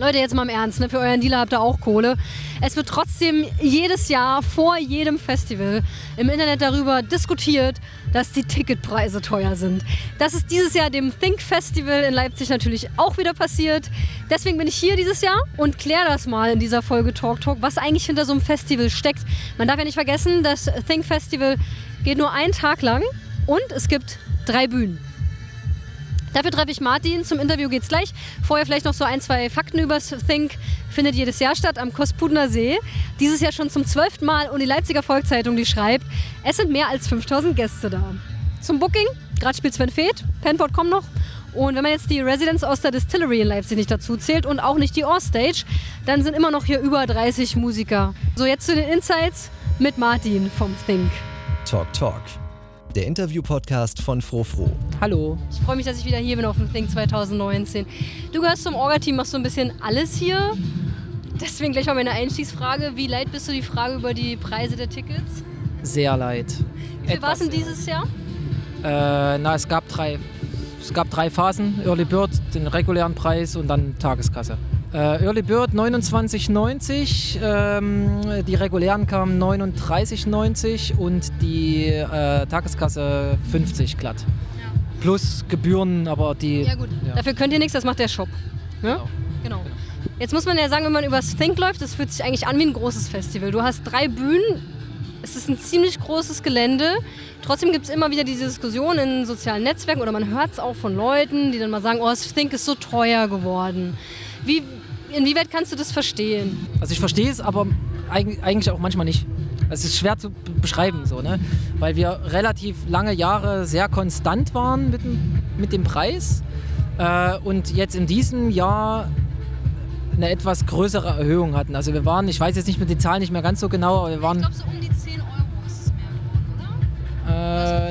Leute, jetzt mal im Ernst, ne? für euren Dealer habt ihr auch Kohle. Es wird trotzdem jedes Jahr vor jedem Festival im Internet darüber diskutiert, dass die Ticketpreise teuer sind. Das ist dieses Jahr dem Think Festival in Leipzig natürlich auch wieder passiert. Deswegen bin ich hier dieses Jahr und kläre das mal in dieser Folge Talk Talk, was eigentlich hinter so einem Festival steckt. Man darf ja nicht vergessen, das Think Festival geht nur einen Tag lang und es gibt drei Bühnen. Dafür treffe ich Martin. Zum Interview geht's gleich. Vorher vielleicht noch so ein, zwei Fakten übers Think. Findet jedes Jahr statt am Kospudner See. Dieses Jahr schon zum zwölften Mal und die Leipziger Volkszeitung, die schreibt, es sind mehr als 5000 Gäste da. Zum Booking, gerade spielt Sven Feth, Penport kommt noch. Und wenn man jetzt die Residence aus der Distillery in Leipzig nicht dazu zählt und auch nicht die Stage, dann sind immer noch hier über 30 Musiker. So, jetzt zu den Insights mit Martin vom Think. Talk Talk der Interview-Podcast von Frofro. Hallo. Ich freue mich, dass ich wieder hier bin auf dem Think 2019. Du gehörst zum Orga-Team, machst so ein bisschen alles hier. Deswegen gleich mal meine Einstiegsfrage. Wie leid bist du die Frage über die Preise der Tickets? Sehr leid. Wie viel war es denn dieses Jahr? Äh, na, es gab drei. Es gab drei Phasen, Early Bird, den regulären Preis und dann Tageskasse. Äh, Early Bird 29,90, ähm, die regulären kamen 39,90 und die äh, Tageskasse 50 glatt. Ja. Plus Gebühren, aber die. Ja, gut. Ja. Dafür könnt ihr nichts, das macht der Shop. Ne? Genau. genau. Jetzt muss man ja sagen, wenn man übers Think läuft, das fühlt sich eigentlich an wie ein großes Festival. Du hast drei Bühnen, es ist ein ziemlich großes Gelände. Trotzdem gibt es immer wieder diese Diskussion in sozialen Netzwerken oder man hört es auch von Leuten, die dann mal sagen, oh, das Think ist so teuer geworden. Wie, Inwieweit kannst du das verstehen? Also ich verstehe es, aber eigentlich auch manchmal nicht. Es ist schwer zu beschreiben, so, ne? weil wir relativ lange Jahre sehr konstant waren mit, mit dem Preis äh, und jetzt in diesem Jahr eine etwas größere Erhöhung hatten. Also wir waren, ich weiß jetzt nicht mit den Zahlen nicht mehr ganz so genau, aber wir waren... Ich glaube so um die 10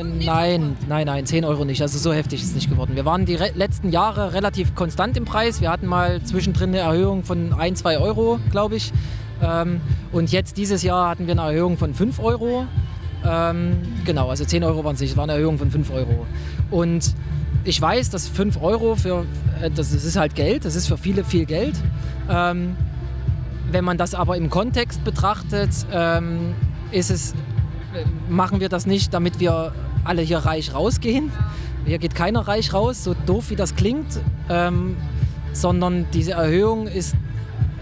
Nein, nein, nein, 10 Euro nicht. Also so heftig ist es nicht geworden. Wir waren die letzten Jahre relativ konstant im Preis. Wir hatten mal zwischendrin eine Erhöhung von 1, 2 Euro, glaube ich. Ähm, und jetzt dieses Jahr hatten wir eine Erhöhung von 5 Euro. Ähm, genau, also 10 Euro waren es nicht, es war eine Erhöhung von 5 Euro. Und ich weiß, dass 5 Euro für, äh, das, ist halt Geld, das ist für viele viel Geld. Ähm, wenn man das aber im Kontext betrachtet, ähm, ist es, äh, machen wir das nicht, damit wir alle hier reich rausgehen. Hier geht keiner reich raus, so doof wie das klingt, ähm, sondern diese Erhöhung ist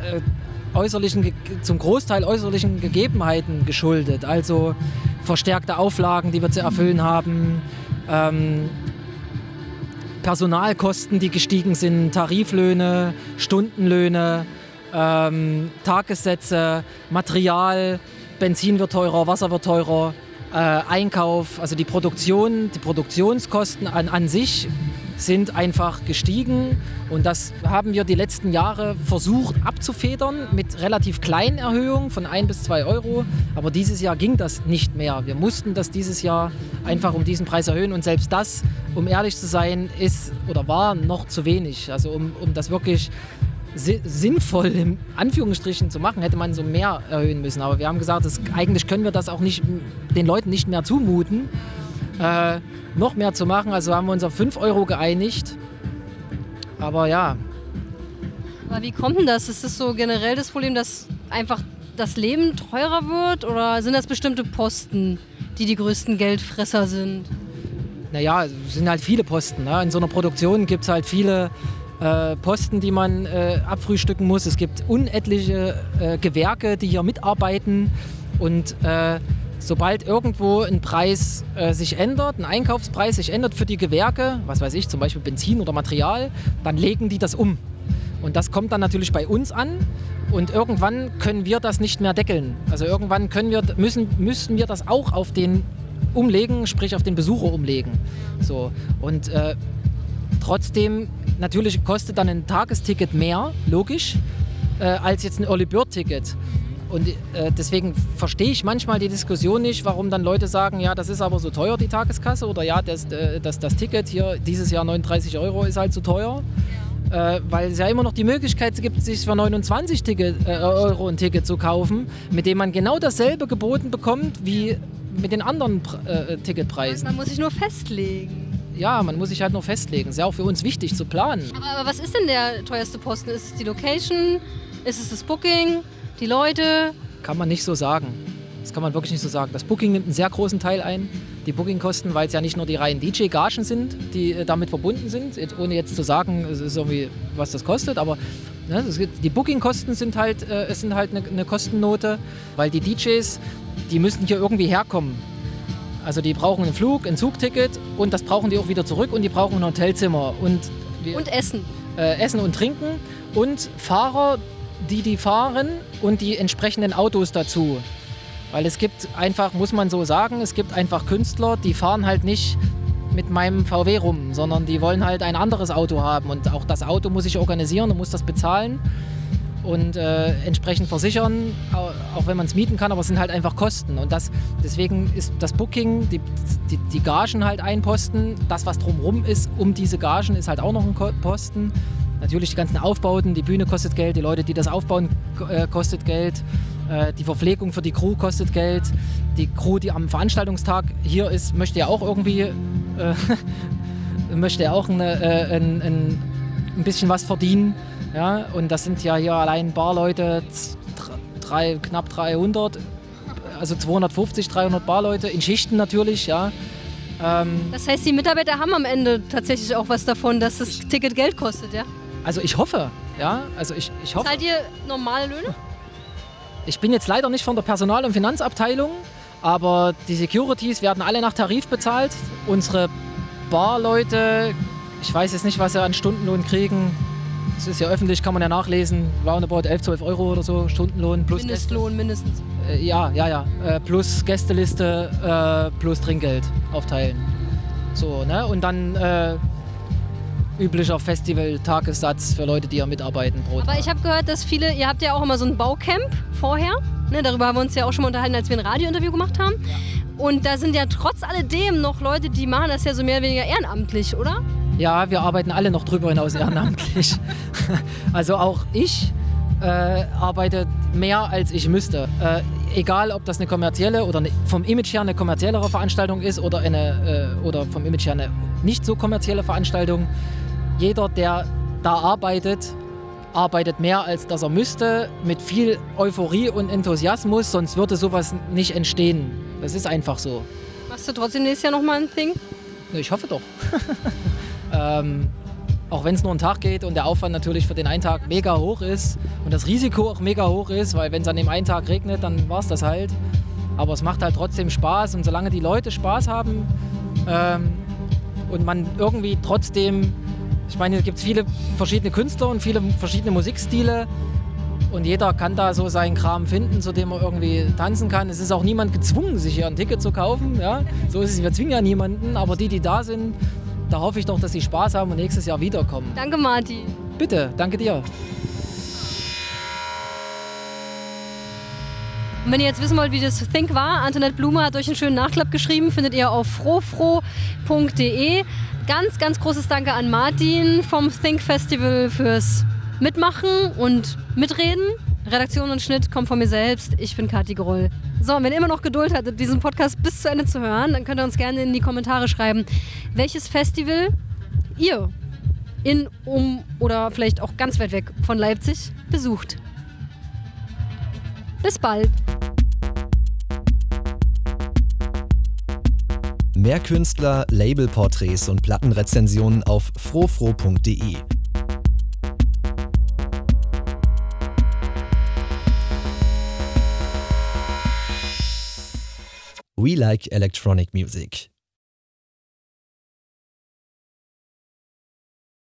äh, äußerlichen, zum Großteil äußerlichen Gegebenheiten geschuldet. Also verstärkte Auflagen, die wir zu erfüllen haben, ähm, Personalkosten, die gestiegen sind, Tariflöhne, Stundenlöhne, ähm, Tagessätze, Material, Benzin wird teurer, Wasser wird teurer Einkauf, also die Produktion, die Produktionskosten an, an sich sind einfach gestiegen und das haben wir die letzten Jahre versucht abzufedern mit relativ kleinen Erhöhungen von 1 bis 2 Euro. Aber dieses Jahr ging das nicht mehr. Wir mussten das dieses Jahr einfach um diesen Preis erhöhen und selbst das, um ehrlich zu sein, ist oder war noch zu wenig. Also um, um das wirklich sinnvoll in Anführungsstrichen zu machen, hätte man so mehr erhöhen müssen. Aber wir haben gesagt, das, eigentlich können wir das auch nicht den Leuten nicht mehr zumuten, äh, noch mehr zu machen. Also haben wir uns auf 5 Euro geeinigt. Aber ja. Aber wie kommt denn das? Ist das so generell das Problem, dass einfach das Leben teurer wird? Oder sind das bestimmte Posten, die die größten Geldfresser sind? Naja, es sind halt viele Posten. Ne? In so einer Produktion gibt es halt viele äh, Posten, die man äh, abfrühstücken muss. Es gibt unetliche äh, Gewerke, die hier mitarbeiten. Und äh, sobald irgendwo ein Preis äh, sich ändert, ein Einkaufspreis sich ändert für die Gewerke, was weiß ich, zum Beispiel Benzin oder Material, dann legen die das um. Und das kommt dann natürlich bei uns an und irgendwann können wir das nicht mehr deckeln. Also irgendwann können wir, müssen, müssen wir das auch auf den umlegen, sprich auf den Besucher umlegen. So. Und äh, trotzdem Natürlich kostet dann ein Tagesticket mehr, logisch, äh, als jetzt ein Early Bird Ticket. Und äh, deswegen verstehe ich manchmal die Diskussion nicht, warum dann Leute sagen, ja, das ist aber so teuer, die Tageskasse, oder ja, das, äh, das, das Ticket hier dieses Jahr 39 Euro ist halt so teuer. Äh, weil es ja immer noch die Möglichkeit gibt, sich für 29 Ticket, äh, Euro ein Ticket zu kaufen, mit dem man genau dasselbe geboten bekommt wie mit den anderen äh, Ticketpreisen. Man muss sich nur festlegen. Ja, man muss sich halt nur festlegen. Ist ja auch für uns wichtig zu planen. Aber, aber was ist denn der teuerste Posten? Ist es die Location? Ist es das Booking? Die Leute? Kann man nicht so sagen. Das kann man wirklich nicht so sagen. Das Booking nimmt einen sehr großen Teil ein. Die Bookingkosten, weil es ja nicht nur die reinen DJ-Gagen sind, die äh, damit verbunden sind, jetzt, ohne jetzt zu sagen, was das kostet, aber ne, das, die Bookingkosten sind halt, äh, sind halt eine, eine Kostennote, weil die DJs, die müssen hier irgendwie herkommen. Also die brauchen einen Flug, ein Zugticket und das brauchen die auch wieder zurück und die brauchen ein Hotelzimmer und, Und Essen. äh, Essen und Trinken und Fahrer, die die fahren und die entsprechenden Autos dazu. Weil es gibt einfach, muss man so sagen, es gibt einfach Künstler, die fahren halt nicht mit meinem VW rum, sondern die wollen halt ein anderes Auto haben und auch das Auto muss ich organisieren und muss das bezahlen und äh, entsprechend versichern, au- auch wenn man es mieten kann, aber es sind halt einfach Kosten und das, deswegen ist das Booking, die, die, die Gagen halt ein Posten, das was drumherum ist, um diese Gagen ist halt auch noch ein Posten. Natürlich die ganzen Aufbauten, die Bühne kostet Geld, die Leute, die das aufbauen, äh, kostet Geld, äh, die Verpflegung für die Crew kostet Geld, die Crew, die am Veranstaltungstag hier ist, möchte ja auch irgendwie, äh, möchte ja auch eine, äh, ein, ein, ein bisschen was verdienen. Ja? Und das sind ja hier allein Barleute, z- drei, knapp 300, also 250, 300 Barleute, in Schichten natürlich, ja. Ähm, Das heißt, die Mitarbeiter haben am Ende tatsächlich auch was davon, dass das Ticket Geld kostet, ja? also ich hoffe, ja, also ich, ich hoffe. Zahlt ihr normale Löhne? Ich bin jetzt leider nicht von der Personal- und Finanzabteilung, aber die Securities werden alle nach Tarif bezahlt. Unsere Barleute, ich weiß jetzt nicht, was sie an Stundenlohn kriegen. Das ist ja öffentlich, kann man ja nachlesen. Roundabout 11, 12 Euro oder so, Stundenlohn plus Mindestlohn mindestens. Äh, ja, ja, ja. Äh, plus Gästeliste, äh, plus Trinkgeld aufteilen. So, ne? Und dann äh, üblicher Festival-Tagessatz für Leute, die ja mitarbeiten pro Aber ich habe gehört, dass viele, ihr habt ja auch immer so ein Baucamp vorher. Ne, darüber haben wir uns ja auch schon mal unterhalten, als wir ein Radiointerview gemacht haben. Und da sind ja trotz alledem noch Leute, die machen das ja so mehr oder weniger ehrenamtlich, oder? Ja, wir arbeiten alle noch drüber hinaus ehrenamtlich. also auch ich äh, arbeite mehr als ich müsste. Äh, egal, ob das eine kommerzielle oder eine, vom Image her eine kommerziellere Veranstaltung ist oder, eine, äh, oder vom Image her eine nicht so kommerzielle Veranstaltung. Jeder, der da arbeitet, arbeitet mehr als dass er müsste, mit viel Euphorie und Enthusiasmus, sonst würde sowas nicht entstehen. Das ist einfach so. Machst du trotzdem nächstes Jahr nochmal ein Thing? Ich hoffe doch. ähm, auch wenn es nur einen Tag geht und der Aufwand natürlich für den einen Tag mega hoch ist und das Risiko auch mega hoch ist, weil wenn es an dem einen Tag regnet, dann war es das halt. Aber es macht halt trotzdem Spaß und solange die Leute Spaß haben ähm, und man irgendwie trotzdem, ich meine, es gibt viele verschiedene Künstler und viele verschiedene Musikstile und jeder kann da so seinen Kram finden, zu dem er irgendwie tanzen kann. Es ist auch niemand gezwungen, sich hier ein Ticket zu kaufen. Ja? So ist es, wir zwingen ja niemanden, aber die, die da sind, da hoffe ich doch, dass sie Spaß haben und nächstes Jahr wiederkommen. Danke, Martin. Bitte, danke dir. Und wenn ihr jetzt wissen wollt, wie das Think war, Antoinette Blume hat euch einen schönen Nachklapp geschrieben, findet ihr auf frofro.de. Ganz, ganz großes Danke an Martin vom Think Festival fürs Mitmachen und Mitreden. Redaktion und Schnitt kommt von mir selbst. Ich bin Kathi Groll. So, und wenn ihr immer noch Geduld hattet, diesen Podcast bis zu Ende zu hören, dann könnt ihr uns gerne in die Kommentare schreiben, welches Festival ihr in, um oder vielleicht auch ganz weit weg von Leipzig besucht. Bis bald. Mehr Künstler, Labelporträts und Plattenrezensionen auf frofro.de. We like electronic music.